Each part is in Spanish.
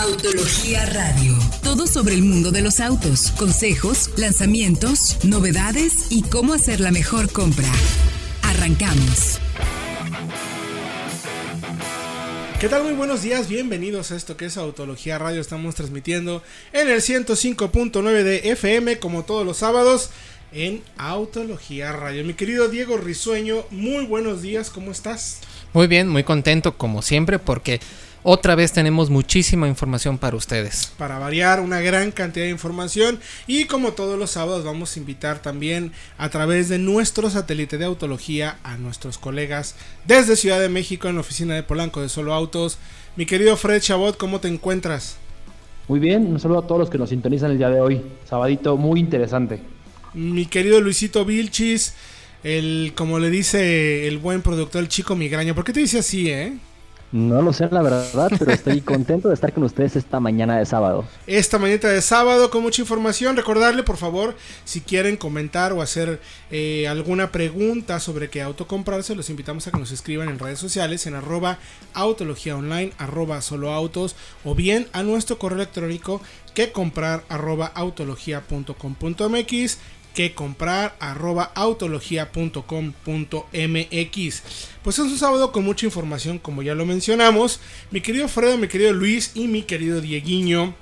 Autología Radio. Todo sobre el mundo de los autos, consejos, lanzamientos, novedades y cómo hacer la mejor compra. Arrancamos. ¿Qué tal? Muy buenos días, bienvenidos a esto que es Autología Radio. Estamos transmitiendo en el 105.9 de FM como todos los sábados en Autología Radio. Mi querido Diego Risueño, muy buenos días, ¿cómo estás? Muy bien, muy contento como siempre porque otra vez tenemos muchísima información para ustedes. Para variar, una gran cantidad de información. Y como todos los sábados, vamos a invitar también a través de nuestro satélite de autología a nuestros colegas desde Ciudad de México en la oficina de Polanco de Solo Autos. Mi querido Fred Chabot, ¿cómo te encuentras? Muy bien, un saludo a todos los que nos sintonizan el día de hoy. Sabadito muy interesante. Mi querido Luisito Vilchis, el, como le dice el buen productor, el chico migraño. ¿Por qué te dice así, eh? No lo sé la verdad, pero estoy contento de estar con ustedes esta mañana de sábado. Esta mañana de sábado con mucha información. Recordarle, por favor, si quieren comentar o hacer eh, alguna pregunta sobre qué auto comprarse, los invitamos a que nos escriban en redes sociales en arroba autología online, arroba solo autos, o bien a nuestro correo electrónico que comprar arroba autología.com.mx que comprar arroba autología.com.mx. Pues es un sábado con mucha información, como ya lo mencionamos. Mi querido Fredo, mi querido Luis y mi querido Dieguiño.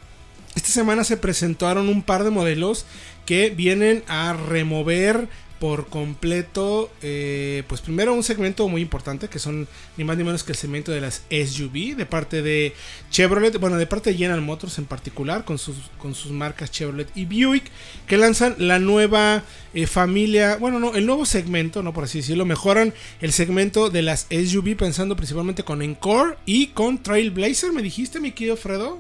Esta semana se presentaron un par de modelos que vienen a remover por completo, eh, pues primero un segmento muy importante que son ni más ni menos que el segmento de las SUV de parte de Chevrolet, bueno, de parte de General Motors en particular, con sus, con sus marcas Chevrolet y Buick, que lanzan la nueva eh, familia, bueno, no, el nuevo segmento, no por así decirlo, mejoran el segmento de las SUV pensando principalmente con Encore y con Trailblazer, me dijiste, mi querido Fredo.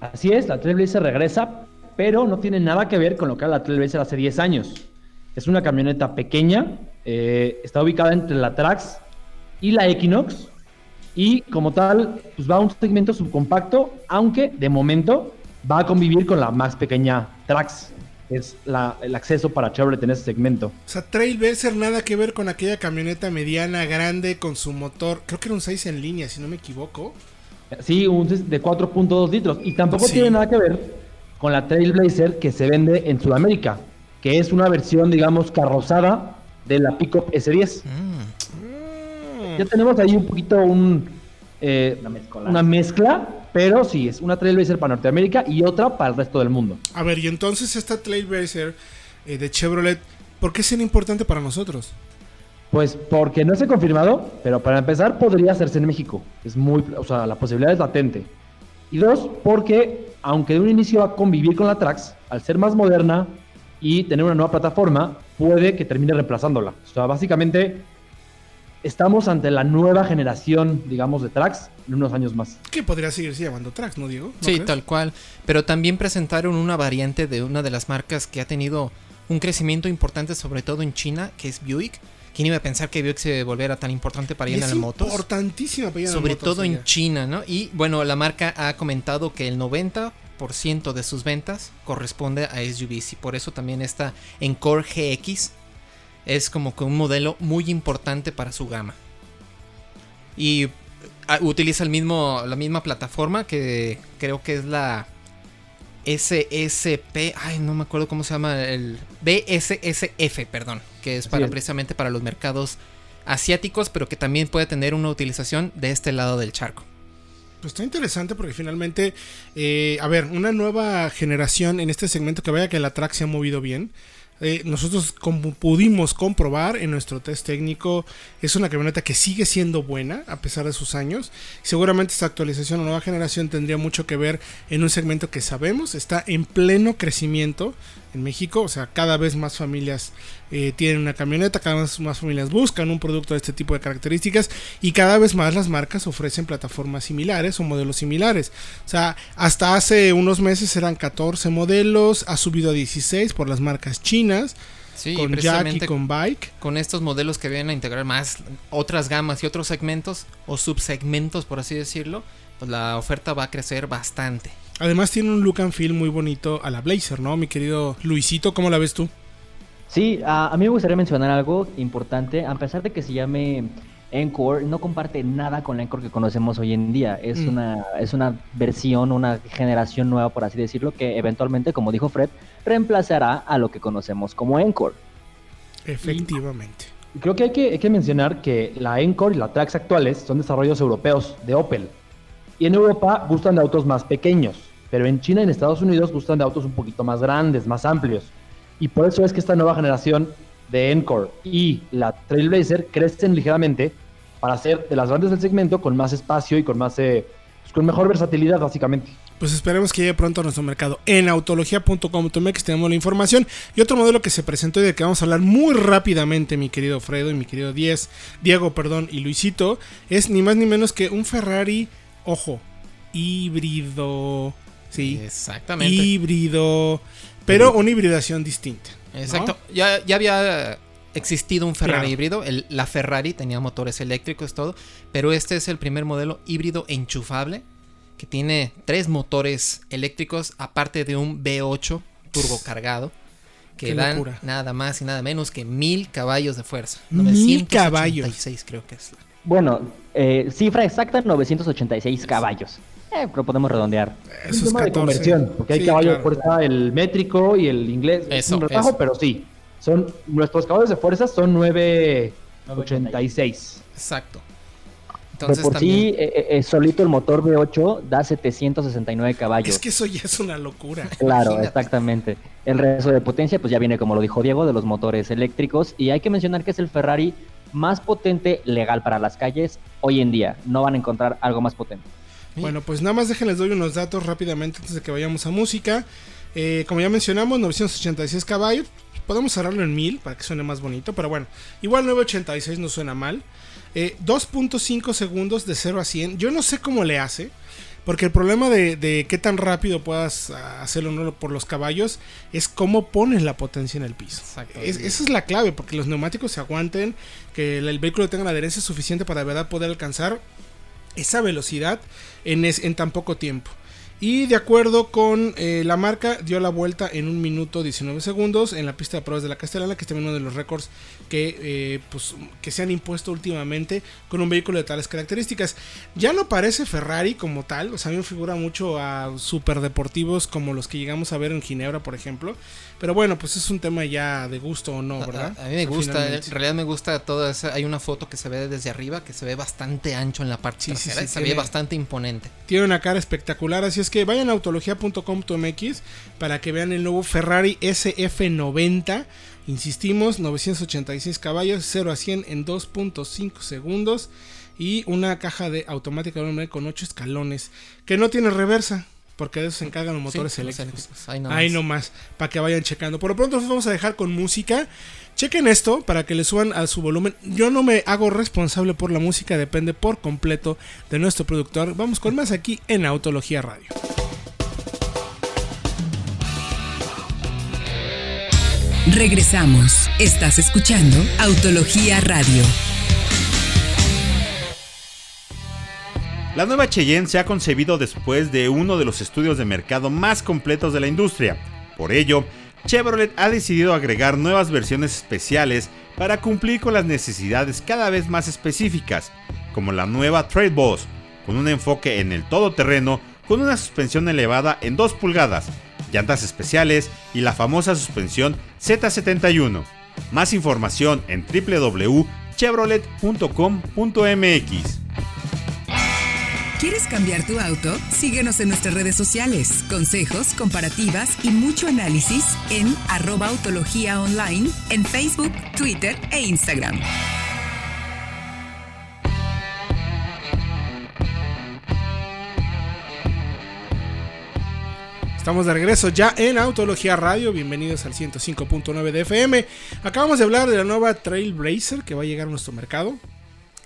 Así es, la Trailblazer regresa, pero no tiene nada que ver con lo que era la Trailblazer hace 10 años. Es una camioneta pequeña, eh, está ubicada entre la Trax y la Equinox. Y como tal, pues va a un segmento subcompacto, aunque de momento va a convivir con la más pequeña Trax. Es el acceso para Chevrolet en ese segmento. O sea, Trailblazer nada que ver con aquella camioneta mediana, grande, con su motor. Creo que era un 6 en línea, si no me equivoco. Sí, un de 4.2 litros. Y tampoco tiene nada que ver con la Trailblazer que se vende en Sudamérica que es una versión, digamos, carrozada de la Pickup S10. Mm. Ya tenemos ahí un poquito un, eh, una, mezcla, pero sí, es una Trailblazer para Norteamérica y otra para el resto del mundo. A ver, y entonces esta Trailblazer eh, de Chevrolet, ¿por qué es importante para nosotros? Pues porque no se ha confirmado, pero para empezar podría hacerse en México. Es muy, o sea, la posibilidad es latente. Y dos, porque aunque de un inicio va a convivir con la Trax, al ser más moderna, y tener una nueva plataforma puede que termine reemplazándola. O sea, básicamente estamos ante la nueva generación, digamos, de tracks en unos años más. Que podría seguirse llamando tracks, ¿no, Diego? sí, tal cual. Pero también presentaron una variante de una de las marcas que ha tenido un crecimiento importante, sobre todo en China, que es Buick. ¿Quién iba a pensar que Buick se volviera tan importante para General Motors? Importantísima para General Sobre todo en China, ¿no? Y bueno, la marca ha comentado que el 90 de sus ventas corresponde a SUVs y por eso también está en Core GX es como que un modelo muy importante para su gama. Y ah, utiliza el mismo, la misma plataforma que creo que es la SSP, ay no me acuerdo cómo se llama, el BSSF, perdón, que es para precisamente para los mercados asiáticos, pero que también puede tener una utilización de este lado del charco. Pues está interesante porque finalmente, eh, a ver, una nueva generación en este segmento que vaya que la track se ha movido bien. Eh, nosotros como pudimos comprobar en nuestro test técnico, es una camioneta que sigue siendo buena a pesar de sus años. Seguramente esta actualización o nueva generación tendría mucho que ver en un segmento que sabemos está en pleno crecimiento en México. O sea, cada vez más familias eh, tienen una camioneta, cada vez más familias buscan un producto de este tipo de características y cada vez más las marcas ofrecen plataformas similares o modelos similares. O sea, hasta hace unos meses eran 14 modelos, ha subido a 16 por las marcas chinas. con Jack y con Bike. Con estos modelos que vienen a integrar más otras gamas y otros segmentos o subsegmentos, por así decirlo, la oferta va a crecer bastante. Además tiene un look and feel muy bonito a la Blazer, ¿no? Mi querido Luisito, ¿cómo la ves tú? Sí, a, mí me gustaría mencionar algo importante. A pesar de que se llame Encore no comparte nada con la Encore que conocemos hoy en día. Es, Mm. una, es una versión, una generación nueva, por así decirlo, que eventualmente, como dijo Fred, reemplazará a lo que conocemos como Encore. Efectivamente. Creo que hay, que hay que mencionar que la Encore y la Trax actuales son desarrollos europeos de Opel. Y en Europa gustan de autos más pequeños, pero en China y en Estados Unidos gustan de autos un poquito más grandes, más amplios. Y por eso es que esta nueva generación de Encore y la Trailblazer crecen ligeramente para ser de las grandes del segmento con más espacio y con más eh, pues, con mejor versatilidad básicamente. Pues esperemos que llegue pronto a nuestro mercado. En autología.com.mx tenemos la información. Y otro modelo que se presentó y de que vamos a hablar muy rápidamente, mi querido Fredo y mi querido Diez, Diego, perdón, y Luisito, es ni más ni menos que un Ferrari, ojo, híbrido. Sí, Exactamente. híbrido. Pero una hibridación distinta. ¿no? Exacto. Ya, ya había existido un Ferrari Claro. híbrido. El- la Ferrari tenía motores eléctricos, todo. Pero este es el primer modelo híbrido enchufable. Que tiene tres motores eléctricos, aparte de un V8 turbo cargado. Que Qué dan locura. nada más y nada menos que mil caballos de fuerza. Mil caballos. 986 creo que es. la- Bueno, eh, cifra exacta, 986 caballos. Eh, pero podemos redondear. Es Esos un tema de 14. conversión, porque hay Sí, caballo claro. de fuerza, el métrico y el inglés. es Eso, un relajo, eso. pero sí. Son, nuestros caballos de fuerza son 986. Exacto. Entonces por también. sí, eh, eh, solito el motor V8 da 769 caballos. Es que eso ya es una locura. Claro, Imagínate. exactamente. El resto de potencia, pues ya viene, como lo dijo Diego, de los motores eléctricos. Y hay que mencionar que es el Ferrari más potente legal para las calles hoy en día. No van a encontrar algo más potente. Bueno, pues nada más déjenles doy unos datos rápidamente antes de que vayamos a música. Eh, como ya mencionamos, 986 caballos. Podemos cerrarlo en 1000 para que suene más bonito, pero bueno, igual 986 no suena mal. Eh, 2.5 segundos de 0 a 100. Yo no sé cómo le hace, porque el problema de, de qué tan rápido puedas hacerlo ¿no? por los caballos es cómo pones la potencia en el piso. Es- esa es la clave, porque los neumáticos se aguanten, que el, el vehículo tenga la adherencia suficiente para de verdad poder alcanzar esa velocidad en, es- en tan poco tiempo. Y de acuerdo con eh, la marca, dio la vuelta en un minuto 19 segundos en la pista de pruebas de la Castellana, que es también uno de los récords que, eh, pues, que se han impuesto últimamente con un vehículo de tales características. Ya no parece Ferrari como tal, o sea, a mí me figura mucho a superdeportivos como los que llegamos a ver en Ginebra, por ejemplo. Pero bueno, pues es un tema ya de gusto o no, ¿verdad? A, a mí me gusta, finalmente. en realidad me gusta toda esa. Hay una foto que se ve desde arriba que se ve bastante ancho en la parte Sí, trasera. sí, se ve bastante imponente. Tiene una cara espectacular, así es que vayan a autología.com.mx para que vean el nuevo Ferrari SF90. Insistimos, 986 caballos, 0 a 100 en 2.5 segundos y una caja de automática de con 8 escalones que no tiene reversa. Porque de eso se encargan los motores Sí, los eléctricos. eléctricos, ahí nomás. Ahí nomás, para que vayan checando. Por lo pronto nos vamos a dejar con música. Chequen esto para que le suban a su volumen. Yo no me hago responsable por la música, depende por completo de nuestro productor. Vamos con más aquí en Autología Radio. Regresamos. Estás escuchando Autología Radio. La nueva Cheyenne se ha concebido después de uno de los estudios de mercado más completos de la industria. Por ello, Chevrolet ha decidido agregar nuevas versiones especiales para cumplir con las necesidades cada vez más específicas, como la nueva Trade Boss, con un enfoque en el todoterreno con una suspensión elevada en 2 pulgadas, llantas especiales y la famosa suspensión Z71. Más información en www.chevrolet.com.mx. ¿Quieres cambiar tu auto? Síguenos en nuestras redes sociales. Consejos, comparativas y mucho análisis en arroba autología online en Facebook, Twitter e Instagram. Estamos de regreso ya en Autología Radio. Bienvenidos al 105.9 de FM. Acabamos de hablar de la nueva Trailblazer que va a llegar a nuestro mercado.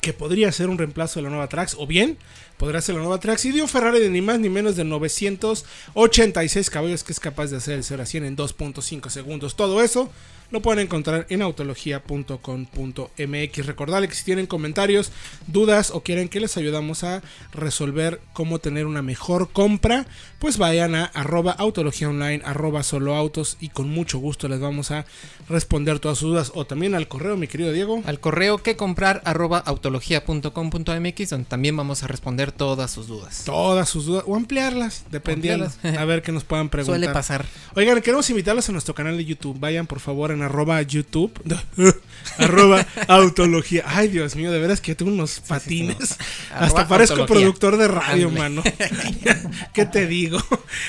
Que podría ser un reemplazo de la nueva Trax. O bien, podría ser la nueva Trax. Y dio Ferrari de ni más ni menos de 986 caballos que es capaz de hacer el 0 a 100 en 2.5 segundos. Todo eso lo pueden encontrar en autología.com.mx. Recordarle que si tienen comentarios, dudas o quieren que les ayudamos a resolver cómo tener una mejor compra, pues vayan a arroba autología online, arroba solo autos y con mucho gusto les vamos a responder todas sus dudas. O también al correo, mi querido Diego. Al correo que comprar arroba autología.com.mx donde también vamos a responder todas sus dudas. Todas sus dudas o ampliarlas, dependiendo. Ampliarlas. A ver qué nos puedan preguntar. Suele pasar. Oigan, queremos invitarlos a nuestro canal de YouTube. Vayan por favor en arroba YouTube. arroba autología. Ay, Dios mío, de veras que tengo unos patines. Hasta parezco autología. productor de radio, mano. ¿Qué te digo?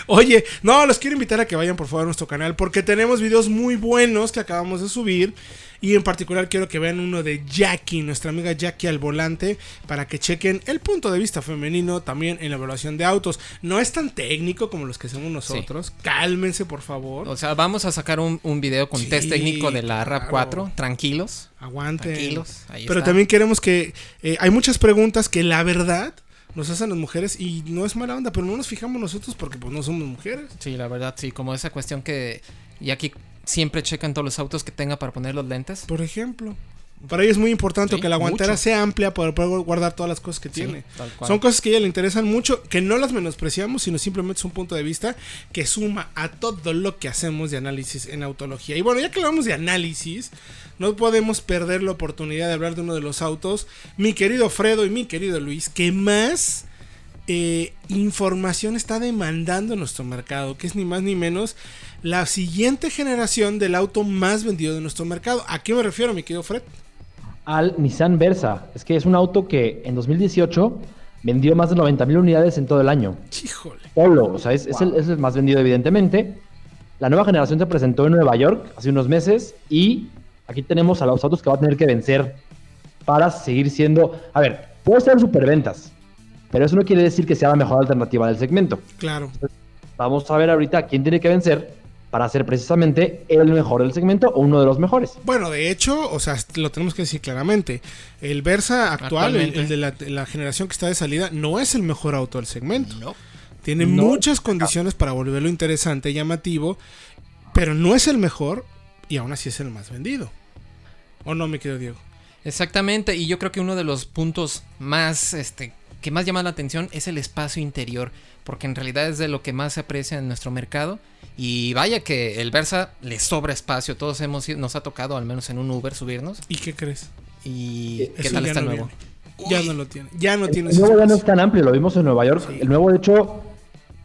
Oye, no, los quiero invitar a que vayan por favor a nuestro canal porque tenemos videos muy buenos que acabamos de subir. Y en particular quiero que vean uno de Jackie, nuestra amiga Jackie al volante, para que chequen el punto de vista femenino también en la evaluación de autos. No es tan técnico como los que hacemos nosotros. Cálmense, por favor. O sea, vamos a sacar un, un video con Sí, test técnico de la RAP claro. 4. Tranquilos. Aguanten. Tranquilos, ahí Pero está. también queremos que. eh, hay muchas preguntas que la verdad nos hacen las mujeres y no es mala onda, pero no nos fijamos nosotros porque pues no somos mujeres. Sí, la verdad, sí. Como esa cuestión que aquí siempre checan todos los autos que tenga para poner los lentes. Por ejemplo. Para ella es muy importante Sí, que la guantera mucho. sea amplia para poder guardar todas las cosas que Sí, tiene. Son cosas que a ella le interesan mucho, que no las menospreciamos, sino simplemente es un punto de vista que suma a todo lo que hacemos de análisis en autología. Y bueno, ya que hablamos de análisis, no podemos perder la oportunidad de hablar de uno de los autos, mi querido Fredo y mi querido Luis, que más eh, información está demandando nuestro mercado, que es ni más ni menos la siguiente generación del auto más vendido de nuestro mercado. ¿A qué me refiero, mi querido Fred? Al Nissan Versa. Es que es un auto que en 2018 vendió más de 90 mil unidades en todo el año. Híjole. Solo, o sea, es, es el, es el más vendido evidentemente. La nueva generación se presentó en Nueva York hace unos meses y aquí tenemos a los autos que va a tener que vencer para seguir siendo... A ver, puede ser superventas, pero eso no quiere decir que sea la mejor alternativa del segmento. Claro. Vamos a ver ahorita quién tiene que vencer para ser precisamente el mejor del segmento o uno de los mejores. Bueno, de hecho, o sea, lo tenemos que decir claramente. El Versa actual, el, de la, la generación que está de salida, no es el mejor auto del segmento. No. Tiene No. muchas condiciones para volverlo interesante, llamativo, pero no es el mejor y aún así es el más vendido. ¿O no, mi querido Diego? Exactamente, y yo creo que uno de los puntos más, este, que más llama la atención es el espacio interior, porque en realidad es de lo que más se aprecia en nuestro mercado. Y vaya que el Versa le sobra espacio, todos hemos ido- nos ha tocado al menos en un Uber subirnos. ¿Y qué crees? ¿Y qué Eso tal está el no nuevo? viene. Ya no lo tiene. Ya no tiene El nuevo ya no es tan amplio, lo vimos en Nueva York. El nuevo, de hecho,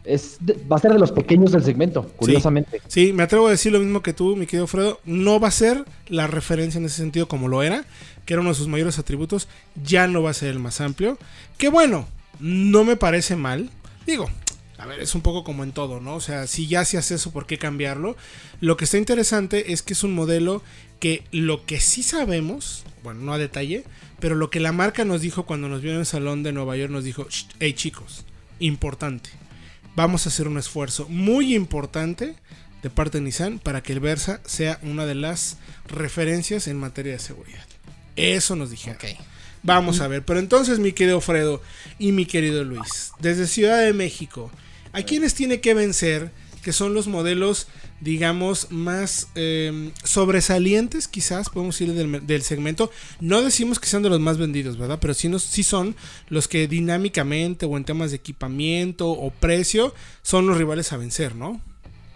es de- va a ser de los pequeños del segmento, curiosamente. Sí, me atrevo a decir lo mismo que tú, mi querido Fredo. No va a ser la referencia en ese sentido como lo era, que era uno de sus mayores atributos. Ya no va a ser el más amplio. Que bueno, no me parece mal. Digo, a ver, es un poco como en todo, ¿no? O sea, si ya se hace eso, ¿por qué cambiarlo? Lo que está interesante es que es un modelo que lo que sí sabemos, bueno, no a detalle, pero lo que la marca nos dijo cuando nos vio en el salón de Nueva York, nos dijo, "Shh, hey chicos, importante vamos a hacer un esfuerzo muy importante de parte de Nissan para que el Versa sea una de las referencias en materia de seguridad. Eso nos dijeron. Vamos a ver, pero entonces mi querido Fredo y mi querido Luis, desde Ciudad de México, ¿a quiénes tiene que vencer? Que son los modelos, digamos, más eh, sobresalientes, quizás, podemos decir, del, segmento. No decimos que sean de los más vendidos, ¿verdad? Pero sí, nos, sí son los que dinámicamente o en temas de equipamiento o precio son los rivales a vencer, ¿no?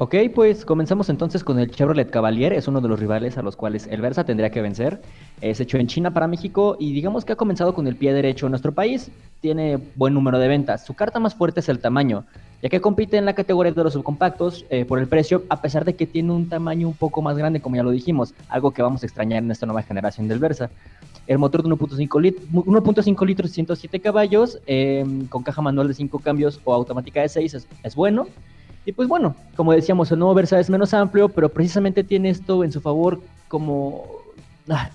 Ok, pues comenzamos entonces con el Chevrolet Cavalier, es uno de los rivales a los cuales el Versa tendría que vencer. Es hecho en China para México y digamos que ha comenzado con el pie derecho en nuestro país. Tiene buen número de ventas. Su carta más fuerte es el tamaño, ya que compite en la categoría de los subcompactos eh, por el precio, a pesar de que tiene un tamaño un poco más grande, como ya lo dijimos, algo que vamos a extrañar en esta nueva generación del Versa. El motor de 1.5 lit 1.5 litros y 107 caballos, eh, con caja manual de 5 cambios o automática de 6 es, es bueno. Y pues bueno, como decíamos, el nuevo Versa es menos amplio, pero precisamente tiene esto en su favor como... ah,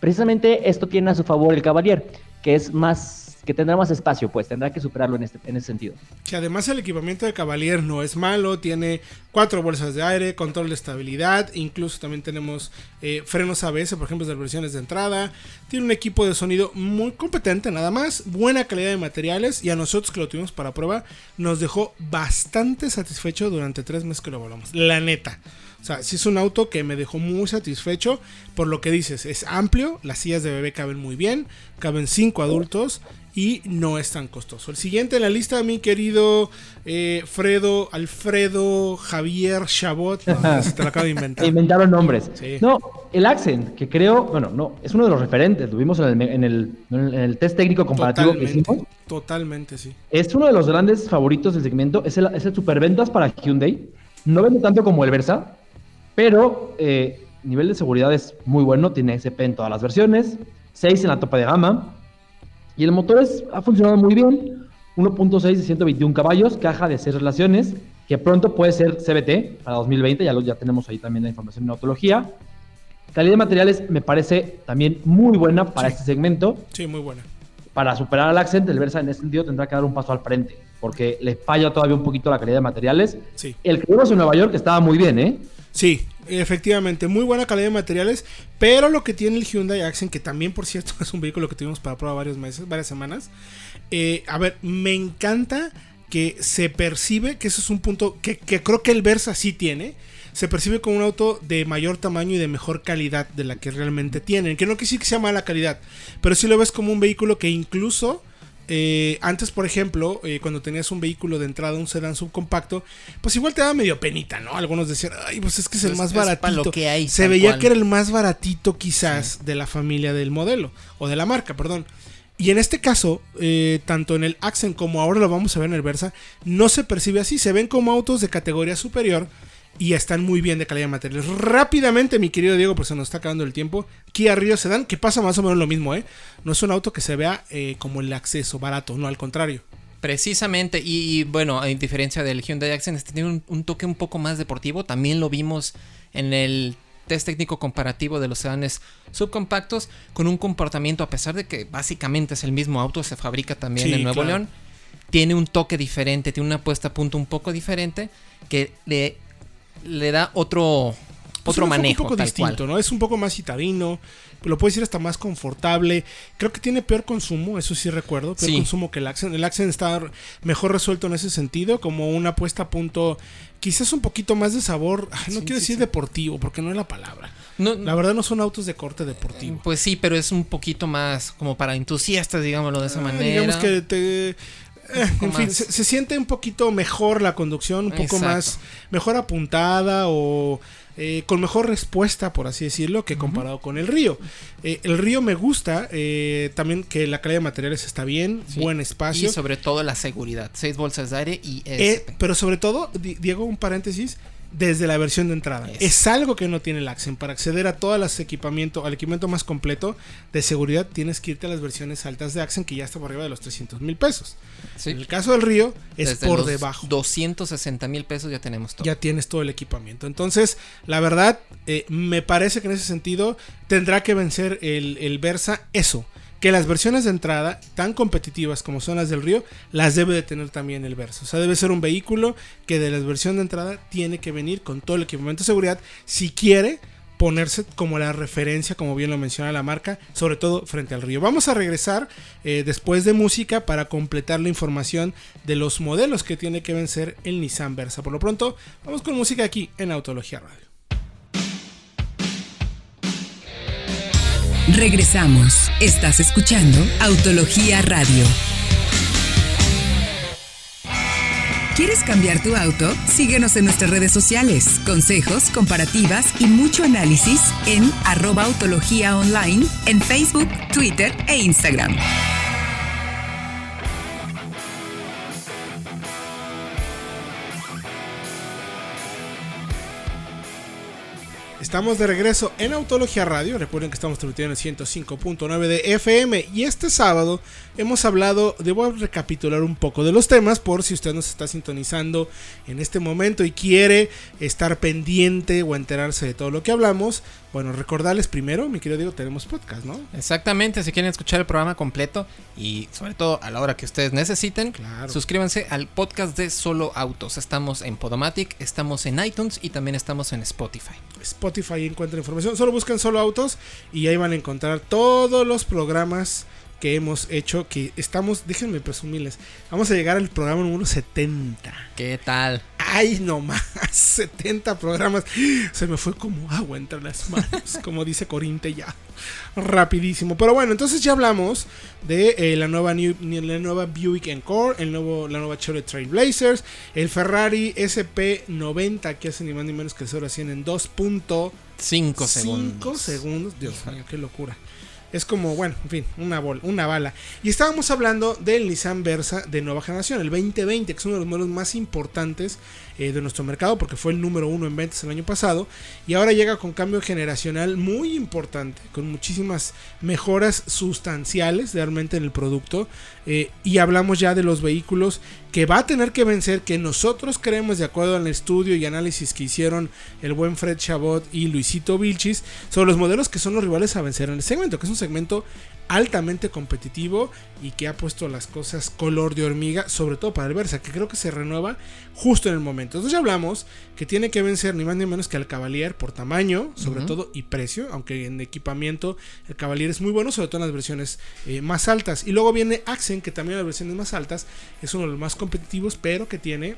precisamente esto tiene a su favor el Cavalier, que es más... que tendrá más espacio, pues tendrá que superarlo en, este, en ese sentido. Que además el equipamiento de Cavalier no es malo, tiene cuatro bolsas de aire, control de estabilidad, incluso también tenemos eh, frenos ABS, por ejemplo, de versiones de entrada, tiene un equipo de sonido muy competente nada más, buena calidad de materiales y a nosotros que lo tuvimos para prueba nos dejó bastante satisfecho durante tres meses que lo volamos, la neta. O sea, sí es un auto que me dejó muy satisfecho por lo que dices. Es amplio, las sillas de bebé caben muy bien, caben cinco adultos y no es tan costoso. El siguiente en la lista, mi querido eh, Fredo, Alfredo, Javier, Chabot. No, se te lo acabo de inventar. Inventaron nombres. Sí. No, el Accent, que creo, bueno, no, es uno de los referentes. Lo vimos en el, en el, en el test técnico comparativo que hicimos. totalmente, sí. Es uno de los grandes favoritos del segmento. Es el, es el superventas para Hyundai. No vende tanto como el Versa, pero eh, nivel de seguridad es muy bueno. Tiene SP en todas las versiones, 6 en la topa de gama. Y el motor es, ha funcionado muy bien. 1.6 de 121 caballos, caja de 6 relaciones, que pronto puede ser CBT para 2020. Ya, lo, ya tenemos ahí también la información en autología. Calidad de materiales me parece también muy buena para Sí. este segmento Sí, muy buena. para superar al Accent, el Versa en ese sentido tendrá que dar un paso al frente, porque le falla todavía un poquito la calidad de materiales. Sí. El que vimos en Nueva York estaba muy bien, ¿eh? Sí, efectivamente, muy buena calidad de materiales, pero lo que tiene el Hyundai Accent, que también por cierto es un vehículo que tuvimos para prueba varios meses, varias semanas, eh, a ver, me encanta que se percibe, que eso es un punto que, que creo que el Versa sí tiene, se percibe como un auto de mayor tamaño y de mejor calidad de la que realmente tienen, que no quiere decir que sea mala calidad, pero sí lo ves como un vehículo que incluso... eh, antes, por ejemplo, eh, cuando tenías un vehículo de entrada, un sedán subcompacto, pues igual te daba medio penita, ¿no? Algunos decían, ay, pues es que es el Pues más baratito. lo que hay, Se veía cual. que era el más baratito quizás de la familia del modelo, o de la marca, perdón. Y en este caso, eh, tanto en el Accent como ahora lo vamos a ver en el Versa, no se percibe así. Se ven como autos de categoría superior y están muy bien de calidad de materiales. Rápidamente, mi querido Diego, pues se nos está acabando el tiempo. Kia Rio Sedan, que pasa más o menos lo mismo, ¿eh? No es un auto que se vea eh, como el acceso barato, no al contrario. Precisamente, y, y, bueno, en diferencia del Hyundai Accent, este tiene un, un toque un poco más deportivo. También lo vimos en el test técnico comparativo de los sedanes subcompactos, con un comportamiento, a pesar de que básicamente es el mismo auto, se fabrica también Sí, en Nuevo claro. León, tiene un toque diferente, tiene una puesta a punto un poco diferente, que le, le da otro, otro manejo. Un poco tal distinto, cual. ¿no? Es un poco más citadino. Lo puedes decir hasta más confortable. Creo que tiene peor consumo, eso sí recuerdo. Peor Sí. consumo que el Accent. El Accent está mejor resuelto en ese sentido, como una puesta a punto. Quizás un poquito más de sabor. no Sí, quiero sí, decir deportivo, porque no es la palabra. No- La verdad no son autos de corte deportivo. Pues sí, pero es un poquito más como para entusiastas, digámoslo de esa Ah, manera. Digamos que te. En fin, se, se siente un poquito mejor la conducción, un poco Exacto. más, mejor apuntada o eh, con mejor respuesta, por así decirlo, que comparado con el río. Eh, el río me gusta, eh, también que la calidad de materiales está bien, Sí. buen espacio. Y sobre todo la seguridad. Seis bolsas de aire y pero sobre todo, Di- Diego, un paréntesis, desde la versión de entrada. Es. Es algo que no tiene el Accent. Para acceder a todas las equipamiento, al equipamiento más completo de seguridad, tienes que irte a las versiones altas de Accent, que ya está por arriba de los 300 mil pesos. Sí. En el caso del Río, es Desde por debajo. 260 mil pesos ya tenemos todo. Ya tienes todo el equipamiento. Entonces, la verdad, eh, me parece que en ese sentido tendrá que vencer el, el Versa eso. Que las versiones de entrada, tan competitivas como son las del Río, las debe de tener también el Versa. O sea, debe ser un vehículo que de la versión de entrada tiene que venir con todo el equipamiento de seguridad si quiere ponerse como la referencia, como bien lo menciona la marca, sobre todo frente al río. Vamos a regresar eh, después de música para completar la información de los modelos que tiene que vencer el Nissan Versa. Por lo pronto, vamos con música aquí en Autología Radio. Regresamos. Estás escuchando Autología Radio. ¿Quieres cambiar tu auto? Síguenos en nuestras redes sociales. Consejos, comparativas y mucho análisis en arroba autología online en Facebook, Twitter e Instagram. Estamos de regreso en Autología Radio. Recuerden que estamos transmitiendo en el 105.9 de FM. Y este sábado hemos hablado, debo recapitular un poco de los temas por si usted nos está sintonizando en este momento y quiere estar pendiente o enterarse de todo lo que hablamos. Bueno, recordarles primero, mi querido Diego, tenemos podcast, ¿no? Exactamente, si quieren escuchar el programa completo y sobre todo a la hora que ustedes necesiten, Claro. suscríbanse al podcast de Solo Autos. Estamos en Podomatic, estamos en iTunes y también estamos en Spotify. Spotify encuentra información. Solo buscan solo autos y ahí van a encontrar todos los programas que hemos hecho. Que estamos, déjenme presumirles, vamos a llegar al programa número 70. ¿Qué tal? Ay, no más, 70 programas. Se me fue como agua entre las manos, como dice Corinte ya. Rapidísimo. Pero bueno, entonces ya hablamos de eh, la, nueva New- la nueva Buick Encore, el nuevo, la nueva Chevrolet Trailblazers, el Ferrari SP90 que hace ni más ni menos que 0 a 100 en 2.5 5 segundos. segundos. Dios mío, qué locura. Es como, bueno, en fin, una, bol, una bala. Y estábamos hablando del Nissan Versa de nueva generación, el 2020, que es uno de los modelos más importantes eh, de nuestro mercado, porque fue el número uno en ventas el año pasado. Y ahora llega con cambio generacional muy importante, con muchísimas mejoras sustanciales realmente en el producto. Eh, y hablamos ya de los vehículos que va a tener que vencer, que nosotros creemos, de acuerdo al estudio y análisis que hicieron el buen Fred Chabot y Luisito Vilchis, sobre los modelos que son los rivales a vencer en el segmento, que es un segmento altamente competitivo y que ha puesto las cosas color de hormiga, sobre todo para el Versa, que creo que se renueva justo en el momento. Entonces ya hablamos que tiene que vencer ni más ni menos que al Cavalier por tamaño, sobre todo, y precio, aunque en equipamiento el Cavalier es muy bueno, sobre todo en las versiones eh, más altas. Y luego viene Accent, que también en las versiones más altas es uno de los más competitivos, pero que tiene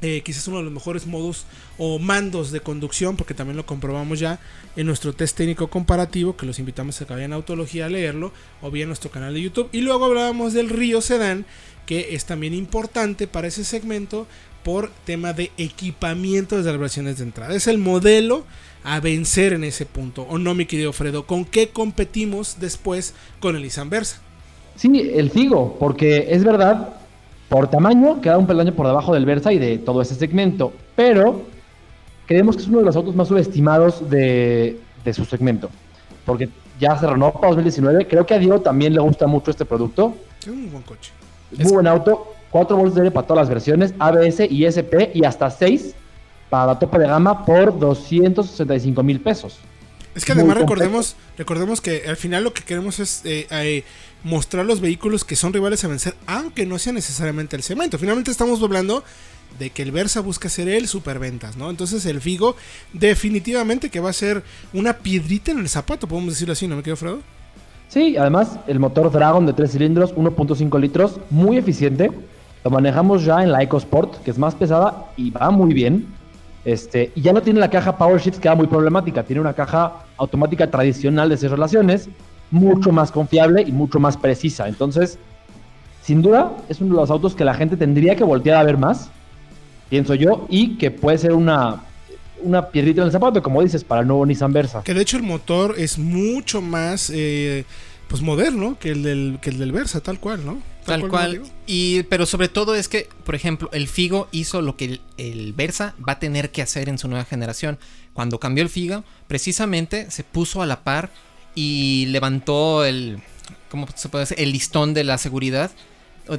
eh, quizás uno de los mejores modos o mandos de conducción, porque también lo comprobamos ya en nuestro test técnico comparativo, que los invitamos a que vayan a Autología a leerlo, o bien en nuestro canal de YouTube. Y luego hablábamos del Río Sedan, que es también importante para ese segmento por tema de equipamiento desde las versiones de entrada. Es el modelo a vencer en ese punto. ¿O no, mi querido Fredo? ¿Con qué competimos después con el Versa? Sí, el Figo, porque es verdad, por tamaño queda un peldaño por debajo del Versa y de todo ese segmento, pero creemos que es uno de los autos más subestimados de, de su segmento, porque ya se renovó para 2019, creo que a Diego también le gusta mucho este producto, Es un buen coche. es muy buen auto, 4 bolsas de aire para todas las versiones, ABS y SP y hasta 6 para la tope de gama por 265 mil pesos. Es que además recordemos, recordemos que al final lo que queremos es eh, eh, mostrar los vehículos que son rivales a vencer, aunque no sea necesariamente el cemento. Finalmente estamos hablando de que el Versa busca ser el superventas, ¿no? Entonces el Figo definitivamente que va a ser una piedrita en el zapato, podemos decirlo así, ¿no me quedo Fredo? Sí, además el motor Dragon de 3 cilindros, 1.5 litros, muy eficiente. Lo manejamos ya en la EcoSport, que es más pesada y va muy bien. Este, y ya no tiene la caja Power Shifts, que era muy problemática. Tiene una caja automática tradicional de seis relaciones, mucho más confiable y mucho más precisa. Entonces, sin duda, es uno de los autos que la gente tendría que voltear a ver más, pienso yo, y que puede ser una, una piedrita en el zapato, como dices, para el nuevo Nissan Versa. Que de hecho el motor es mucho más eh, pues moderno que el del, que el del Versa, tal cual, ¿no? Tal ¿no, cual. Y, pero sobre todo es que, por ejemplo, el Figo hizo lo que el, el Versa va a tener que hacer en su nueva generación. Cuando cambió el Figo, precisamente se puso a la par y levantó el, ¿cómo se puede decir? El listón de la seguridad,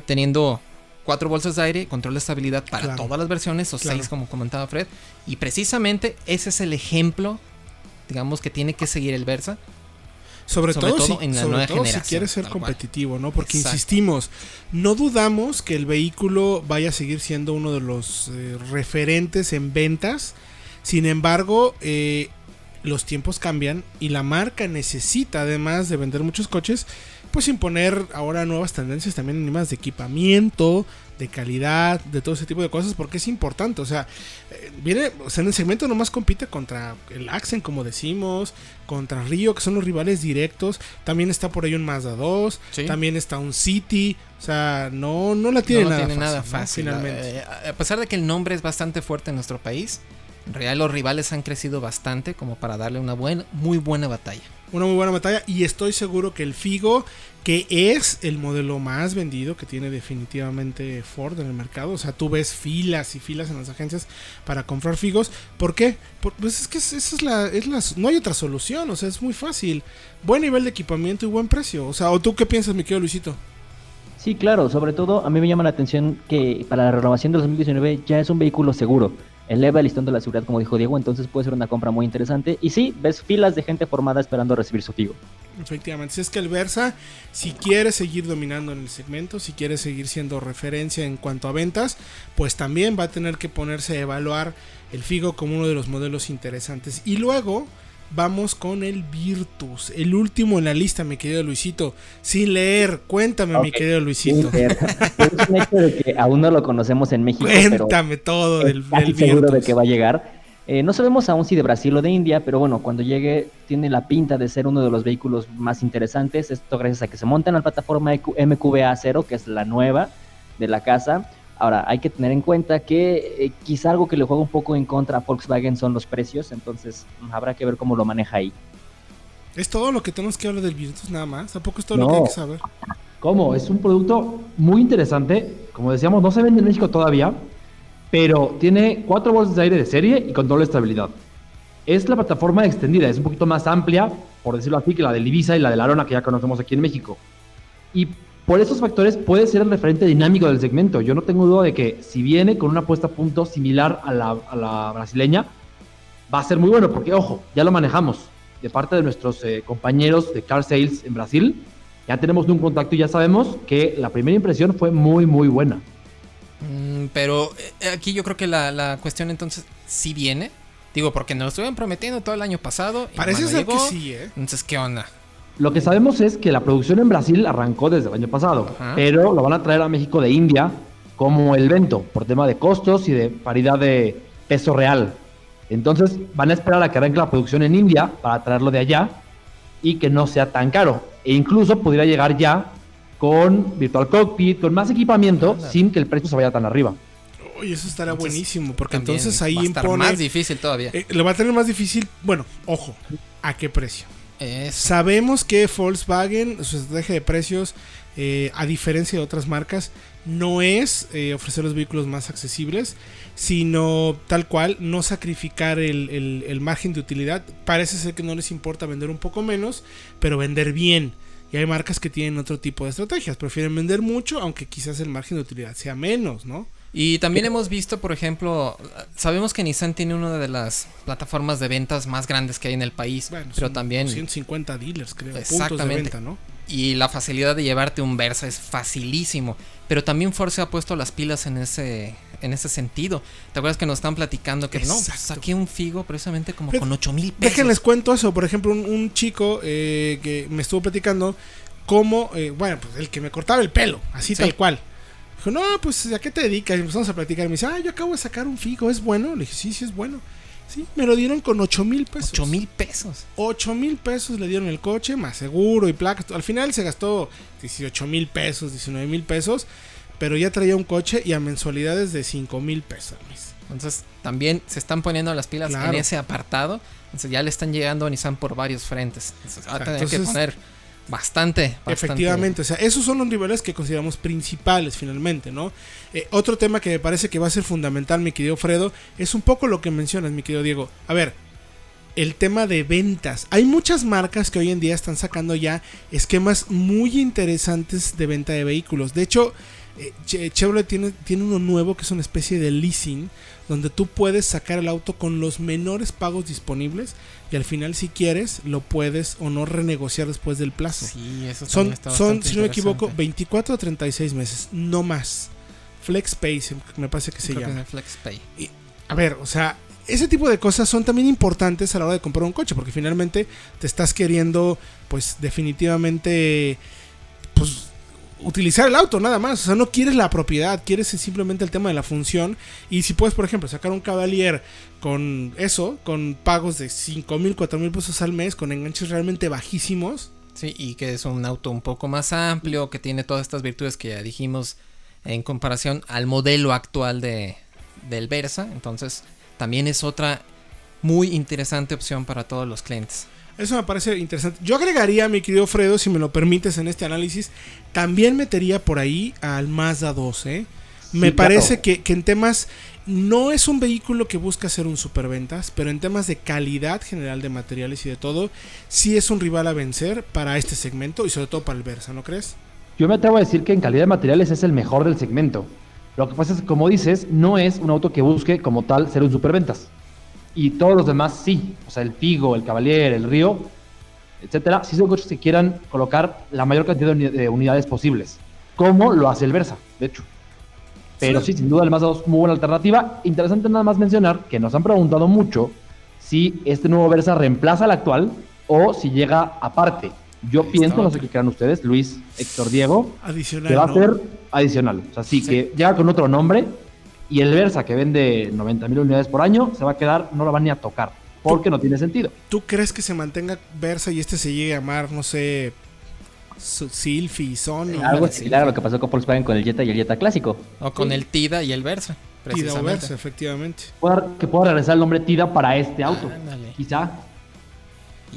teniendo cuatro bolsas de aire, control de estabilidad para Claro. todas las versiones, o Claro. seis como comentaba Fred. Y precisamente ese es el ejemplo, digamos, que tiene que seguir el Versa. Sobre, Sobre todo, todo si, en la sobre nueva todo si quieres ser cual. competitivo, ¿no? Porque Exacto. insistimos, no dudamos que el vehículo vaya a seguir siendo uno de los eh, referentes en ventas. Sin embargo, eh, los tiempos cambian y la marca necesita, además de vender muchos coches, pues imponer ahora nuevas tendencias también en temas de equipamiento, de calidad, de todo ese tipo de cosas, porque es importante. O sea, eh, viene, o sea, en el segmento nomás compite contra el Accent, como decimos, contra Río, que son los rivales directos. También está por ahí un Mazda 2, Sí. también está un City. O sea, no, no la tiene, no, nada, tiene fácil, nada ¿no? fácil. Finalmente. Eh, a pesar de que el nombre es bastante fuerte en nuestro país, en realidad los rivales han crecido bastante como para darle una buena, muy buena batalla. Una muy buena batalla y estoy seguro que el Figo, que es el modelo más vendido que tiene definitivamente Ford en el mercado, o sea, tú ves filas y filas en las agencias para comprar Figos. ¿Por qué? Por- pues es que es- esa es la, es la, no hay otra solución, o sea, es muy fácil. Buen nivel de equipamiento y buen precio. O sea, ¿o tú qué piensas, mi querido Luisito? Sí, claro, sobre todo a mí me llama la atención que para la renovación del 2019 ya es un vehículo seguro. Eleva el listón de la seguridad, como dijo Diego, entonces puede ser una compra muy interesante. Y sí, ves filas de gente formada esperando recibir su figo. Efectivamente, si es que el Versa, si quiere seguir dominando en el segmento, si quiere seguir siendo referencia en cuanto a ventas, pues también va a tener que ponerse a evaluar el Figo como uno de los modelos interesantes. Y luego vamos con el Virtus, el último en la lista, mi querido Luisito. Sin leer, cuéntame, mi querido Luisito. es un hecho de que aún no lo conocemos en México. Cuéntame todo del, del seguro de que va a llegar. Eh, no sabemos aún si de Brasil o de India, pero bueno, cuando llegue tiene la pinta de ser uno de los vehículos más interesantes. Esto gracias a que se monta en la plataforma MQBA0, que es la nueva de la casa. Ahora, hay que tener en cuenta que eh, quizá algo que le juega un poco en contra a Volkswagen son los precios, entonces mm, habrá que ver cómo lo maneja ahí. ¿Es todo lo que tenemos que hablar del Virtus nada más? ¿Tampoco es todo lo que hay que saber? ¿Cómo? Es un producto muy interesante. Como decíamos, no se vende en México todavía, pero tiene cuatro bolsas de aire de serie y control de estabilidad. Es la plataforma extendida, es un poquito más amplia, por decirlo así, que la de Ibiza y la de la Arona que ya conocemos aquí en México. Y por esos factores puede ser el referente dinámico del segmento. Yo no tengo duda de que si viene con una puesta a punto similar a la, brasileña, va a ser muy bueno, porque ojo, ya lo manejamos de parte de nuestros eh, compañeros de Car Sales en Brasil. Ya tenemos un contacto y ya sabemos que la primera impresión fue muy, muy buena. Mm, pero eh, aquí yo creo que la, cuestión entonces sí viene. Digo, porque nos lo estuvieron prometiendo todo el año pasado. Parece ser que sí, ¿eh? Entonces, ¿qué onda? Lo que sabemos es que la producción en Brasil arrancó desde el año pasado, pero lo van a traer a México de India como el vento, por tema de costos y de paridad de peso real. Entonces van a esperar a que arranque la producción en India para traerlo de allá y que no sea tan caro. E incluso pudiera llegar ya con Virtual Cockpit, con más equipamiento, sin que el precio se vaya tan arriba. Uy, eso estará buenísimo, porque entonces ahí va a estar más difícil todavía. Eh, lo va a tener más difícil, bueno, ojo, ¿a qué precio? Sabemos que Volkswagen, su estrategia de precios, eh, a diferencia de otras marcas, no es eh, ofrecer los vehículos más accesibles, sino tal cual no sacrificar el, el, margen de utilidad. Parece ser que no les importa vender un poco menos, pero vender bien. Y hay marcas que tienen otro tipo de estrategias. Prefieren vender mucho, aunque quizás el margen de utilidad sea menos, ¿no? Y también hemos visto, por ejemplo, sabemos que Nissan tiene una de las plataformas de ventas más grandes que hay en el país, pero también 150 dealers, creo, puntos de venta, ¿no? Y la facilidad de llevarte un Versa es facilísimo, pero también Ford se ha puesto las pilas en ese en ese sentido. ¿Te acuerdas que nos están platicando que no, pues, saqué un Figo precisamente como con 8 mil pesos? Déjenles cuento eso, por ejemplo, un, chico eh, que me estuvo platicando cómo, eh, bueno, pues el que me cortaba el pelo, así tal cual. Dijo, no, pues ¿a qué te dedicas? Y empezamos a platicar. Y me dice, ah, yo acabo de sacar un figo, ¿es bueno? Le dije, sí, sí es bueno. Sí, me lo dieron con 8 mil pesos. 8 mil pesos. 8 mil pesos le dieron el coche, más seguro y placas. Al final se gastó 18 mil pesos, 19 mil pesos. Pero ya traía un coche y a mensualidades de 5 mil pesos al mes. Entonces también se están poniendo las pilas en ese apartado. Entonces ya le están llegando a Nissan por varios frentes. Entonces va a tener que poner Bastante, Efectivamente, o sea, esos son los niveles que consideramos principales finalmente, ¿no? Eh, otro tema que me parece que va a ser fundamental, mi querido Fredo, es un poco lo que mencionas, mi querido Diego. A ver, el tema de ventas. Hay muchas marcas que hoy en día están sacando ya esquemas muy interesantes de venta de vehículos. De hecho, eh, Chevrolet tiene, tiene uno nuevo que es una especie de leasing, donde tú puedes sacar el auto con los menores pagos disponibles y al final si quieres lo puedes o no renegociar después del plazo. Sí, eso son, son si no me equivoco, 24 a 36 meses, no más. FlexPay, me parece que se llama. FlexPay. Y, a ver, o sea, ese tipo de cosas son también importantes a la hora de comprar un coche, porque finalmente te estás queriendo, pues definitivamente, utilizar el auto nada más. O sea, no quieres la propiedad, quieres simplemente el tema de la función. Y si puedes, por ejemplo, sacar un Cavalier con eso, con pagos de 5 mil, 4 mil pesos al mes, con enganches realmente bajísimos. Sí, y que es un auto un poco más amplio, que tiene todas estas virtudes que ya dijimos en comparación al modelo actual de, del Versa. Entonces, también es otra muy interesante opción para todos los clientes. Eso me parece interesante. Yo agregaría, mi querido Fredo, si me lo permites en este análisis, también metería por ahí al Mazda 2. ¿eh? Me parece que, en temas, no es un vehículo que busca ser un superventas, pero en temas de calidad general de materiales y de todo, sí es un rival a vencer para este segmento y sobre todo para el Versa, ¿no crees? Yo me atrevo a decir que en calidad de materiales es el mejor del segmento. Lo que pasa es que, como dices, no es un auto que busque como tal ser un superventas y todos los demás sí. O sea, el Figo, el Cavalier, el Río, etcétera, sí son coches que quieran colocar la mayor cantidad de unidades posibles, como lo hace el Versa, de hecho. Pero sí, sin duda el Mazda 2 es muy buena alternativa. Interesante nada más mencionar que nos han preguntado mucho si este nuevo Versa reemplaza al actual o si llega aparte. Yo pienso, no sé qué crean ustedes, Luis, Héctor, Diego, Adicional. que va ¿no? a ser adicional. O sea, sí, Sí. que llega con otro nombre y el Versa que vende 90 mil unidades por año se va a quedar, no lo van ni a tocar, porque no tiene sentido. ¿Tú crees que se mantenga Versa y este se llegue a llamar, no sé, Sylphy, Sony, Algo similar a lo que pasó con Volkswagen con el Jetta y el Jetta clásico. O con el TIDA y el Versa. Tida o Precisamente. Versa, efectivamente? Que pueda regresar el nombre Tida para este auto. Ándale. Quizá.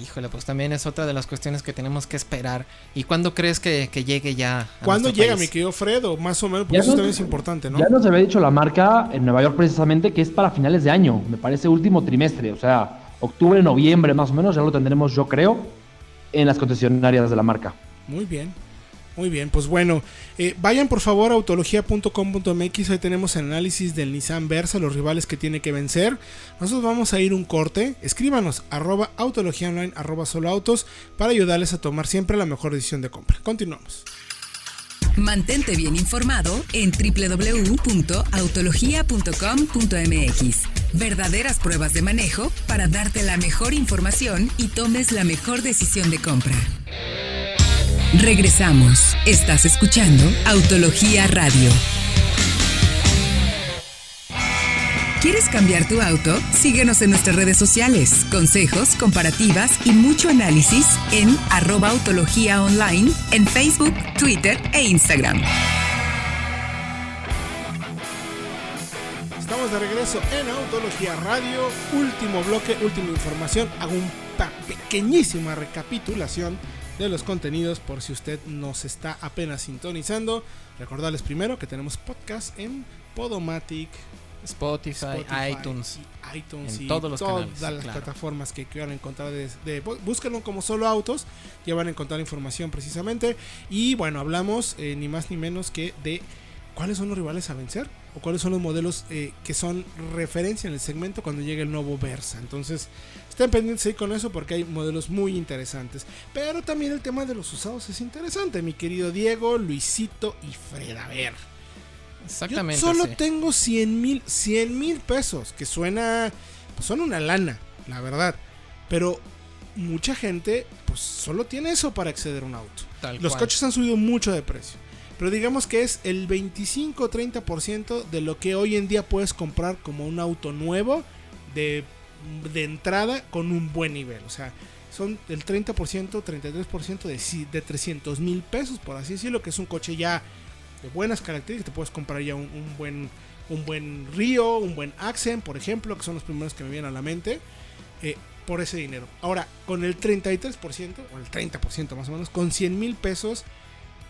Híjole, pues también es otra de las cuestiones que tenemos que esperar. ¿Y cuándo crees que, que llegue ya? a ¿Cuándo llega, país? mi querido Fredo? Más o menos, porque Ya eso no- también es importante, ¿no? Ya nos había dicho la marca en Nueva York precisamente que es para finales de año, me parece último trimestre, o sea, octubre, noviembre más o menos, ya lo tendremos yo creo en las concesionarias de la marca. Muy bien. Muy bien, pues bueno, eh, vayan por favor a autología.com.mx, ahí tenemos el análisis del Nissan Versa, los rivales que tiene que vencer. Nosotros vamos a ir un corte, escríbanos arroba autología online, arroba solo autos, para ayudarles a tomar siempre la mejor decisión de compra. Continuamos. Mantente bien informado en www.autologia.com.mx. Verdaderas pruebas de manejo para darte la mejor información y tomes la mejor decisión de compra. Regresamos. Estás escuchando Autología Radio. ¿Quieres cambiar tu auto? Síguenos en nuestras redes sociales. Consejos, comparativas y mucho análisis en arroba autología online en Facebook, Twitter e Instagram. Estamos de regreso en Autología Radio, último bloque, última información. Hago una pequeñísima recapitulación de los contenidos por si usted nos está apenas sintonizando. Recordarles primero que tenemos podcast en Podomatic, Spotify, Spotify, iTunes. y iTunes en y todos los todas canales, las claro. plataformas que quieran encontrar. De, de- búsquenlo como solo autos, ya van a encontrar información precisamente. Y bueno, hablamos eh, ni más ni menos que de cuáles son los rivales a vencer o cuáles son los modelos eh, que son referencia en el segmento cuando llegue el nuevo Versa. Entonces, estén pendientes ahí con eso porque hay modelos muy interesantes. Pero también el tema de los usados es interesante, mi querido Diego, Luisito y Fred. A ver. Exactamente. Yo solo sí. tengo 100 mil 100 mil pesos, que suena, pues suena una lana, la verdad. Pero mucha gente, pues solo tiene eso para acceder a un auto. Tal Los cual. coches han subido mucho de precio. Pero digamos que es el 25-30% de lo que hoy en día puedes comprar como un auto nuevo de, de entrada con un buen nivel. O sea, son el 30%, 33% de, de 300 mil pesos, por así decirlo, que es un coche ya de buenas características. Te puedes comprar ya un, buen, un buen Río, un buen Accent, por ejemplo, que son los primeros que me vienen a la mente. eh, por ese dinero. Ahora, con el 33% o el 30% más o menos, con 100 mil pesos,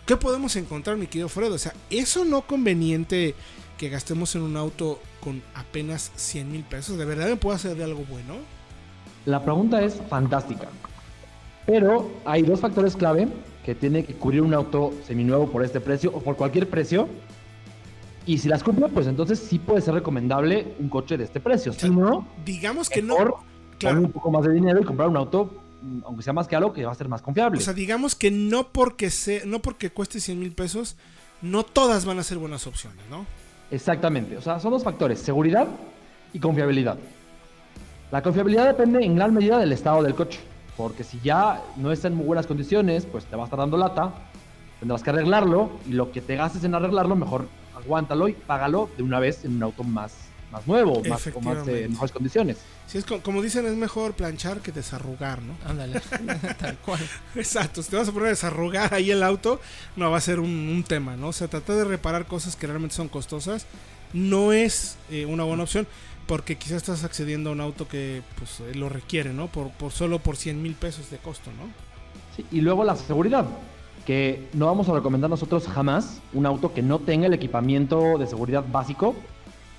¿qué podemos encontrar, mi querido Fredo? O sea, ¿eso no conveniente que gastemos en un auto con apenas 100 mil pesos? ¿De verdad me puedo hacer de algo bueno? La pregunta es fantástica. Pero hay dos factores clave que tiene que cubrir un auto seminuevo por este precio o por cualquier precio. Y si las cumple, pues entonces sí puede ser recomendable un coche de este precio. Si no, Digamos que no. Claro. poner un poco más de dinero y comprar un auto, aunque sea más caro, que va a ser más confiable. O sea, digamos que no porque, se, no porque cueste 100 mil pesos, no todas van a ser buenas opciones, ¿no? Exactamente. O sea, son dos factores, seguridad y confiabilidad. La confiabilidad depende en gran medida del estado del coche. Porque si ya no está en muy buenas condiciones, pues te va a estar dando lata, tendrás que arreglarlo y lo que te gastes en arreglarlo, mejor aguántalo y págalo de una vez en un auto más, más nuevo, más, o más de mejores condiciones. Si es co- como dicen, es mejor planchar que desarrugar, ¿no? Ándale, tal cual. Exacto, si te vas a poner a desarrugar ahí el auto, no va a ser un, un tema, ¿no? O sea, tratar de reparar cosas que realmente son costosas no es eh, una buena opción porque quizás estás accediendo a un auto que pues eh, lo requiere, ¿no? Por, por solo por 100 mil pesos de costo, ¿no? Sí, y luego la seguridad, que no vamos a recomendar nosotros jamás un auto que no tenga el equipamiento de seguridad básico,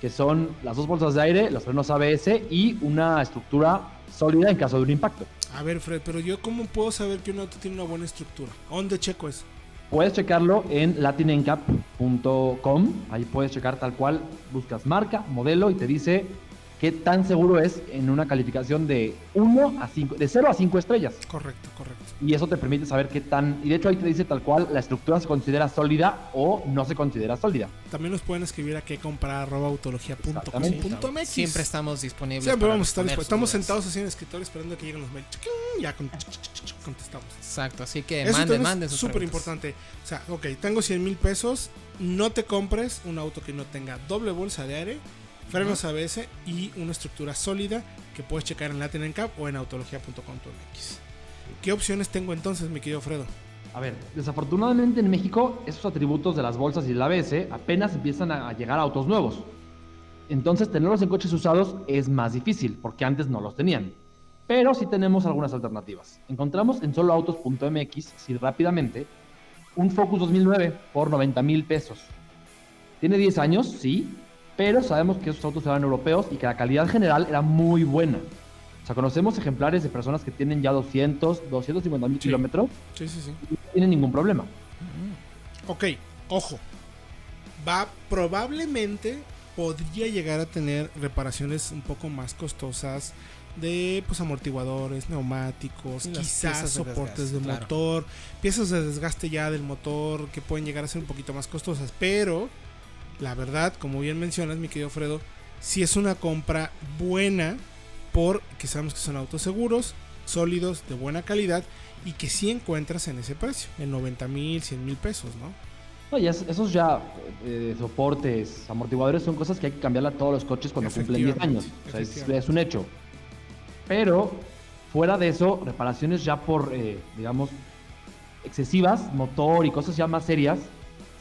que son las dos bolsas de aire, los frenos ABS y una estructura sólida en caso de un impacto. A ver, Fred, pero yo cómo puedo saber que un auto tiene una buena estructura? ¿A ¿Dónde checo eso? Puedes checarlo en latinencap.com, ahí puedes checar tal cual, buscas marca, modelo y te dice qué tan seguro es en una calificación de 1 a 5, de 0 a 5 estrellas. Correcto, correcto. Y eso te permite saber qué tan. Y de hecho ahí te dice tal cual la estructura se considera sólida o no se considera sólida. También nos pueden escribir a qué comprar autología.com.mx. Siempre estamos disponibles. Siempre vamos a estar dispuestos. Estamos dudas. sentados así en el escritorio esperando que lleguen los mails. Ya con- contestamos. Exacto, así que Eso manden, es súper importante. O sea, ok, tengo 100 mil pesos. No te compres un auto que no tenga doble bolsa de aire, frenos ABS y una estructura sólida que puedes checar en Latin NCAP o en autología.com.mx. ¿Qué opciones tengo entonces, mi querido Fredo? A ver, desafortunadamente en México esos atributos de las bolsas y el ABS apenas empiezan a llegar a autos nuevos. Entonces tenerlos en coches usados es más difícil porque antes no los tenían. Pero sí tenemos algunas alternativas. Encontramos en soloautos.mx, así rápidamente, un Focus 2009 por 90 mil pesos. Tiene 10 años, sí, pero sabemos que esos autos eran europeos y que la calidad general era muy buena. O sea, conocemos ejemplares de personas que tienen ya 200, 250 mil Sí. kilómetros Sí, sí, sí. y no tienen ningún problema. Ok, ojo. Va probablemente podría llegar a tener reparaciones un poco más costosas de pues amortiguadores, neumáticos, quizás de soportes de claro. motor, piezas de desgaste ya del motor que pueden llegar a ser un poquito más costosas, pero la verdad, como bien mencionas, mi querido Fredo, si es una compra buena porque sabemos que son autos seguros, sólidos, de buena calidad y que sí encuentras en ese precio, en 90 mil, 100 mil pesos, ¿no? No, y es- esos ya eh, soportes, amortiguadores son cosas que hay que cambiarle a todos los coches cuando cumplen 10 años. O sea, es, es un hecho. Pero fuera de eso, reparaciones ya por, eh, digamos, excesivas, motor y cosas ya más serias,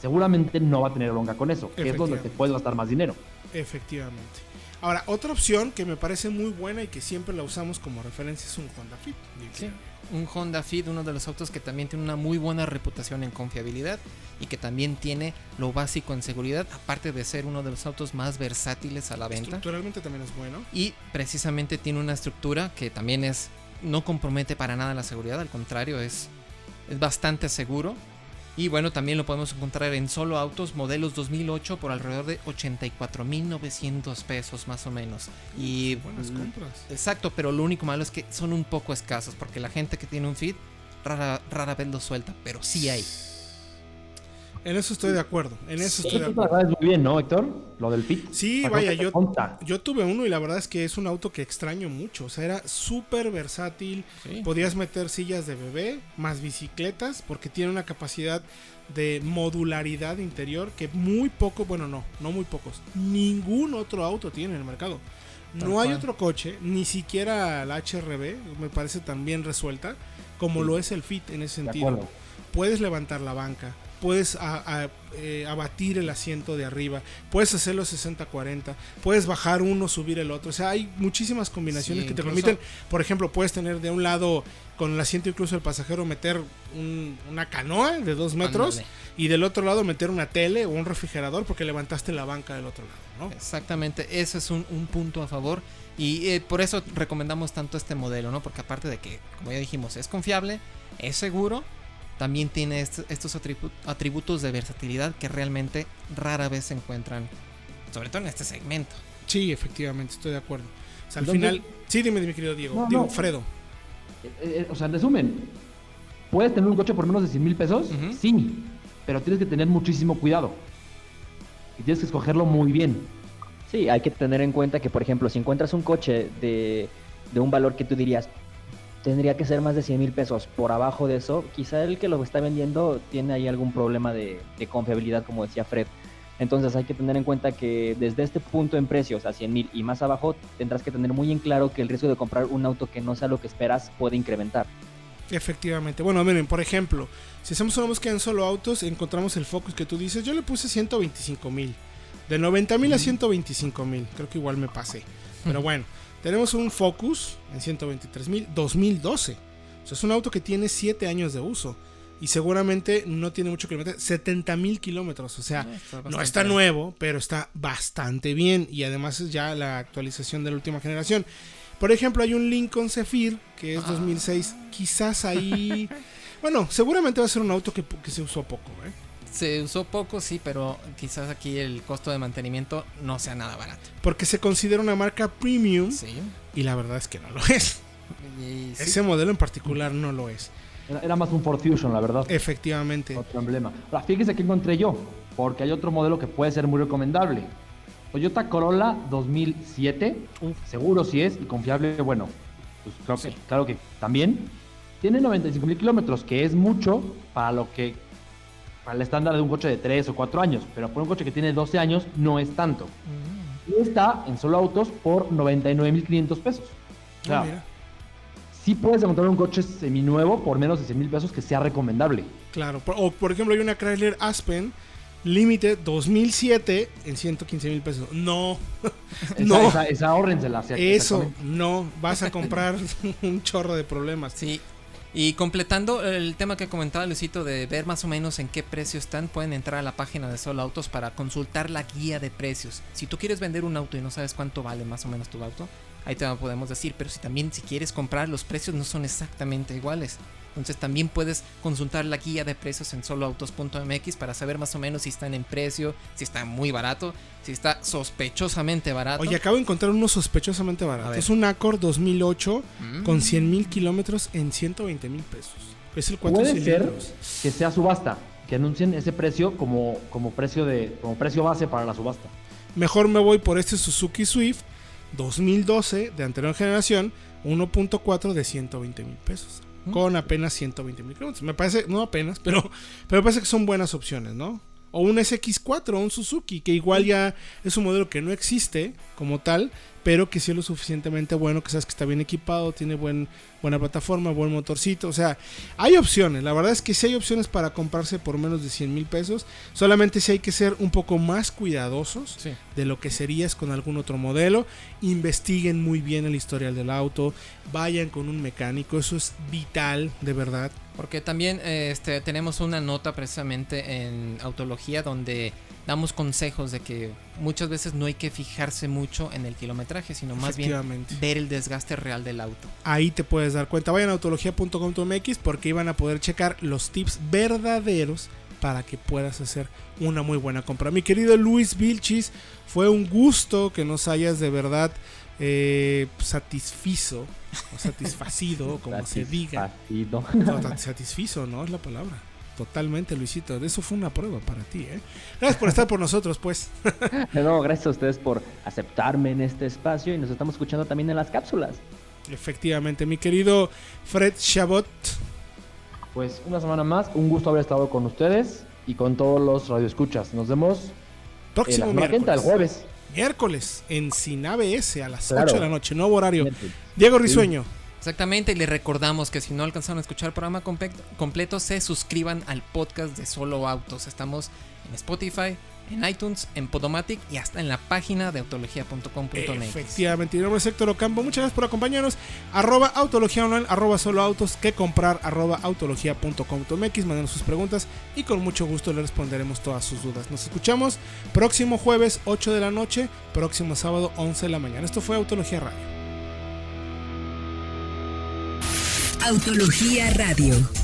seguramente no va a tener bronca con eso, que es donde te Efectivamente. puedes gastar más dinero. Efectivamente. Ahora, otra opción que me parece muy buena y que siempre la usamos como referencia es un Honda Fit. Sí, un Honda Fit, uno de los autos que también tiene una muy buena reputación en confiabilidad y que también tiene lo básico en seguridad, aparte de ser uno de los autos más versátiles a la venta. Estructuralmente también es bueno. Y precisamente tiene una estructura que también es no compromete para nada la seguridad, al contrario, es, es bastante seguro. Y bueno, también lo podemos encontrar en solo autos modelos 2008 por alrededor de 84.900 pesos más o menos. Y Buenas compras. Exacto, pero lo único malo es que son un poco escasos porque la gente que tiene un Fit rara, rara vez lo suelta, pero sí hay. En eso estoy de acuerdo. En eso Sí, estoy de acuerdo. sabes muy bien, ¿no, Héctor? Lo del Fit. Sí, vaya, yo, yo tuve uno y la verdad es que es un auto que extraño mucho. O sea, era súper versátil. Podías meter sillas de bebé, más bicicletas, porque tiene una capacidad de modularidad interior que muy poco, bueno, no, no muy pocos, ningún otro auto tiene en el mercado. Tal No hay cual. otro coche, ni siquiera la HRB, me parece tan bien resuelta, como lo es el Fit en ese De sentido. acuerdo. Puedes levantar la banca, puedes a- a- eh, abatir el asiento de arriba, puedes hacerlo 60-40, puedes bajar uno, subir el otro. O sea, hay muchísimas combinaciones Sí, que te permiten, por ejemplo, puedes tener de un lado con el asiento incluso el pasajero meter un- una canoa de dos metros y del otro lado meter una tele o un refrigerador porque levantaste la banca del otro lado, ¿no? Exactamente, ese es un, un punto a favor y eh, por eso recomendamos tanto este modelo, ¿no? Porque aparte de que, como ya dijimos, es confiable, es seguro, también tiene est- estos atribu- atributos de versatilidad que realmente rara vez se encuentran, sobre todo en este segmento. Sí, efectivamente, estoy de acuerdo. O sea, al final, sí, dime, mi querido Diego, No, Diego, no. Fredo. Eh, eh, o sea, en resumen, ¿puedes tener un coche por menos de 100 mil pesos? Sí, pero tienes que tener muchísimo cuidado. Y tienes que escogerlo muy bien. Sí, hay que tener en cuenta que, por ejemplo, si encuentras un coche de, de un valor que tú dirías, tendría que ser más de 100 mil pesos por abajo de eso, quizá el que lo está vendiendo tiene ahí algún problema de, de confiabilidad, como decía Fred. Entonces hay que tener en cuenta que desde este punto en precios a 100 mil y más abajo, tendrás que tener muy en claro que el riesgo de comprar un auto que no sea lo que esperas puede incrementar. Efectivamente. Bueno, miren, por ejemplo, si hacemos una búsqueda en solo autos, encontramos el Focus que tú dices. Yo le puse 125 mil. De 90 mil a 125 mil. Creo que igual me pasé. Pero bueno, tenemos un Focus en 123 mil 2012. O sea, es un auto que tiene 7 años de uso. Y seguramente no tiene mucho kilómetro. 70 mil kilómetros. O sea, Ah, está no está nuevo, pero está bastante bien. Y además es ya la actualización de la última generación. Por ejemplo, hay un Lincoln Zephyr que es 2006. Quizás ahí. bueno, seguramente va a ser un auto que, que se usó poco, ¿eh? Se usó poco, sí, pero quizás aquí el costo de mantenimiento no sea nada barato. Porque se considera una marca premium Sí. y la verdad es que no lo es. Y sí, Ese modelo en particular no lo es. Era, era más un Ford Fusion, la verdad. Efectivamente. Otro emblema. Ahora, fíjese que encontré yo, porque hay otro modelo que puede ser muy recomendable. Toyota Corolla 2007, seguro si es y confiable, bueno, pues creo que, Sí. claro que también. Tiene 95 mil kilómetros, que es mucho para lo que, para el estándar de un coche de 3 o 4 años, pero por un coche que tiene 12 años no es tanto. Y está en solo autos por 99 mil 500 pesos. O sea, mira. sí puedes encontrar un coche seminuevo por menos de 100 mil pesos que sea recomendable. Claro. O por ejemplo hay una Chrysler Aspen Limited 2007 en 115 mil pesos. No. Esa, no. esa, esa sí, Eso, no. Vas a comprar un chorro de problemas. Sí. Y completando el tema que comentaba Luisito de ver más o menos en qué precio están, pueden entrar a la página de Solo Autos para consultar la guía de precios. Si tú quieres vender un auto y no sabes cuánto vale más o menos tu auto, ahí te lo podemos decir. Pero si también si quieres comprar, los precios no son exactamente iguales. Entonces también puedes consultar la guía de precios en soloautos.mx para saber más o menos si están en precio, si está muy barato, si está sospechosamente barato. Oye, acabo de encontrar uno sospechosamente barato. Es un Accord 2008 Mm. con 100 mil kilómetros en 120 mil pesos. Es el 4 Puede ser que sea subasta, que anuncien ese precio como, como, precio de, como precio base para la subasta. Mejor me voy por este Suzuki Swift 2012 de anterior generación, 1.4 de 120 mil pesos. Con apenas 120 mil kilómetros. Me parece, no apenas, pero, pero me parece que son buenas opciones, ¿no? O un SX4 o un Suzuki, que igual ya es un modelo que no existe como tal, pero que sí es lo suficientemente bueno, que sabes que está bien equipado, tiene buen, buena plataforma, buen motorcito. O sea, hay opciones. La verdad es que sí hay opciones para comprarse por menos de 100 mil pesos. Solamente sí hay que ser un poco más cuidadosos Sí. de lo que serías con algún otro modelo. Investiguen muy bien el historial del auto. Vayan con un mecánico. Eso es vital, de verdad. Porque también eh, este, tenemos una nota precisamente en Autología donde damos consejos de que muchas veces no hay que fijarse mucho en el kilometraje, sino más bien ver el desgaste real del auto. Ahí te puedes dar cuenta. Vayan a autología.com.mx porque iban a poder checar los tips verdaderos para que puedas hacer una muy buena compra. Mi querido Luis Vilchis, fue un gusto que nos hayas de verdad eh, satisfizo o satisfacido, como se diga. Satisfacido. No, satisfizo, ¿no? Es la palabra. Totalmente, Luisito. Eso fue una prueba para ti, ¿eh? Gracias por estar por nosotros, pues. No, gracias a ustedes por aceptarme en este espacio y nos estamos escuchando también en las cápsulas. Efectivamente, mi querido Fred Chabot. Pues una semana más, un gusto haber estado con ustedes y con todos los radioescuchas. Nos vemos Próximo que entra, el miércoles. jueves. Miércoles en Sinave S a las Claro. 8 de la noche, nuevo horario. Diego Risueño. Exactamente, y les recordamos que si no alcanzaron a escuchar el programa completo, se suscriban al podcast de Solo Autos. Estamos en Spotify, en iTunes, en Podomatic y hasta en la página de autología.com.mx. Efectivamente, mi nombre es Héctor Ocampo. Muchas gracias por acompañarnos. Arroba Autología Online, arroba Solo Autos, que comprar, arroba autología.com.mx. Manden sus preguntas y con mucho gusto le responderemos todas sus dudas. Nos escuchamos próximo jueves 8 de la noche, próximo sábado 11 de la mañana. Esto fue Autología Radio. Autología Radio.